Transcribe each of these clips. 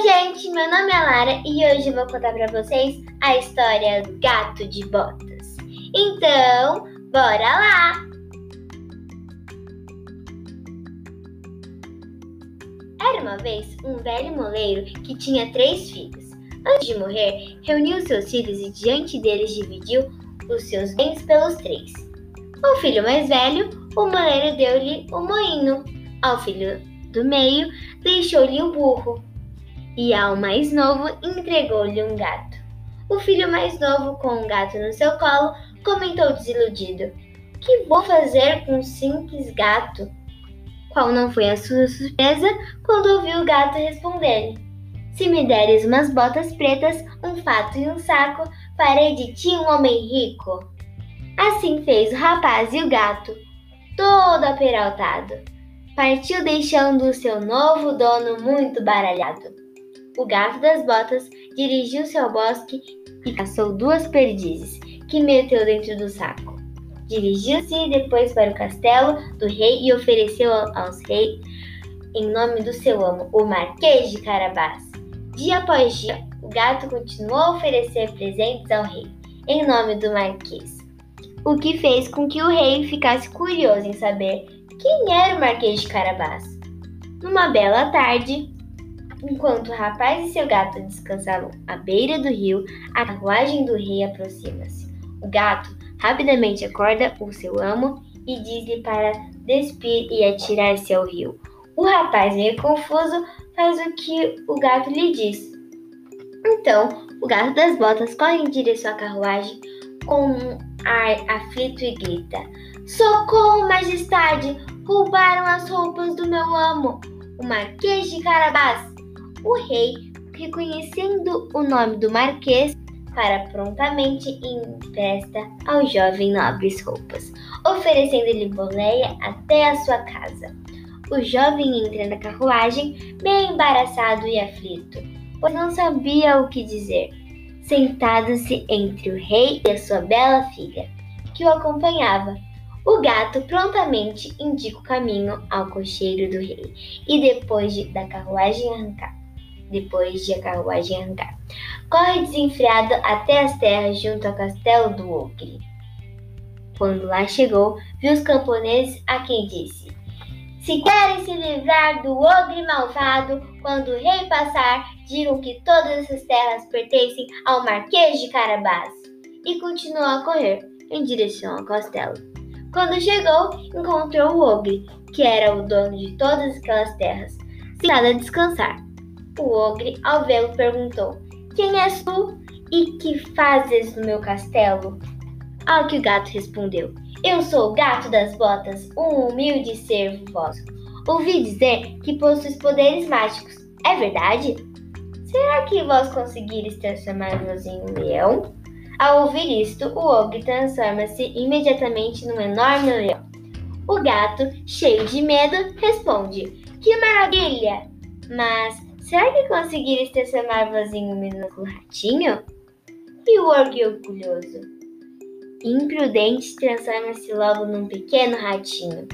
Oi, gente, meu nome é Lara e hoje eu vou contar para vocês a história do Gato de Botas. Então, bora lá! Era uma vez um velho moleiro que tinha três filhos. Antes de morrer, reuniu seus filhos e diante deles dividiu os seus bens pelos três. Ao filho mais velho, o moleiro deu-lhe o moinho. Ao filho do meio, deixou-lhe o burro e ao mais novo entregou-lhe um gato. O filho mais novo, com um gato no seu colo, comentou desiludido: Que vou fazer com um simples gato? Qual não foi a sua surpresa quando ouviu o gato responder-lhe: Se me deres umas botas pretas, um fato e um saco, farei de ti um homem rico. Assim fez o rapaz e o gato, todo aperaltado. Partiu deixando o seu novo dono muito baralhado. O gato das botas dirigiu-se ao bosque e caçou duas perdizes, que meteu dentro do saco. Dirigiu-se depois para o castelo do rei e ofereceu aos reis, em nome do seu amo, o Marquês de Carabás. Dia após dia, o gato continuou a oferecer presentes ao rei, em nome do Marquês, o que fez com que o rei ficasse curioso em saber quem era o Marquês de Carabás. Numa bela tarde, Enquanto o rapaz e seu gato descansavam à beira do rio, a carruagem do rei aproxima-se. O gato rapidamente acorda o seu amo e diz-lhe para despir e atirar-se ao rio. O rapaz, meio confuso, faz o que o gato lhe diz. Então, o gato das botas corre em direção à carruagem com um ar aflito e grita: Socorro, majestade! Roubaram as roupas do meu amo, o Marquês de Carabás! O rei, reconhecendo o nome do marquês, para prontamente empresta ao jovem nobres roupas, oferecendo-lhe boleia até a sua casa. O jovem entra na carruagem, meio embaraçado e aflito, pois não sabia o que dizer. Sentado-se entre o rei e a sua bela filha, que o acompanhava, o gato prontamente indica o caminho ao cocheiro do rei, e depois de, da carruagem arrancar, depois de a carruagem andar. Corre desenfreado até as terras junto ao castelo do Ogre. Quando lá chegou, viu os camponeses a quem disse: Se querem se livrar do ogre malvado, quando o rei passar, digam que todas essas terras pertencem ao Marquês de Carabás. E continuou a correr em direção ao castelo. Quando chegou, encontrou o ogre, que era o dono de todas aquelas terras, sentado a descansar. O ogre, ao vê-lo, perguntou: Quem és tu e que fazes no meu castelo? Ao que o gato respondeu: Eu sou o gato das botas, um humilde servo vosso. Ouvi dizer que possuis poderes mágicos. É verdade? Será que vós conseguires transformar-vos em um leão? Ao ouvir isto, o ogre transforma-se imediatamente num enorme leão. O gato, cheio de medo, responde: Que maravilha! Mas Será que conseguires transformar-vos em um minúsculo ratinho? E o orgulhoso? Imprudente transforma-se logo num pequeno ratinho.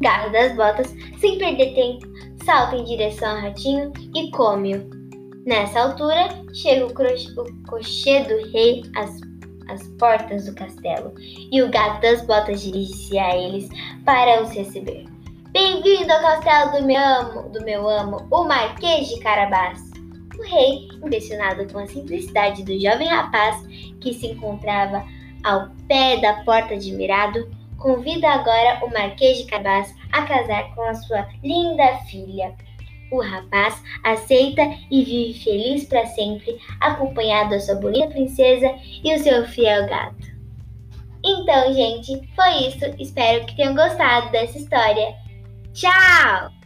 Garra das botas, sem perder tempo, salta em direção ao ratinho e come-o. Nessa altura, chega o, o cochê do rei às, às portas do castelo, e o gato das botas dirige-se a eles para os receber. Bem-vindo ao castelo do meu amo, do meu amo, o Marquês de Carabás. O rei, impressionado com a simplicidade do jovem rapaz que se encontrava ao pé da porta admirado, convida agora o Marquês de Carabás a casar com a sua linda filha. O rapaz aceita e vive feliz para sempre, acompanhado da sua bonita princesa e o seu fiel gato. Então, gente, foi isso. Espero que tenham gostado dessa história. Tchau!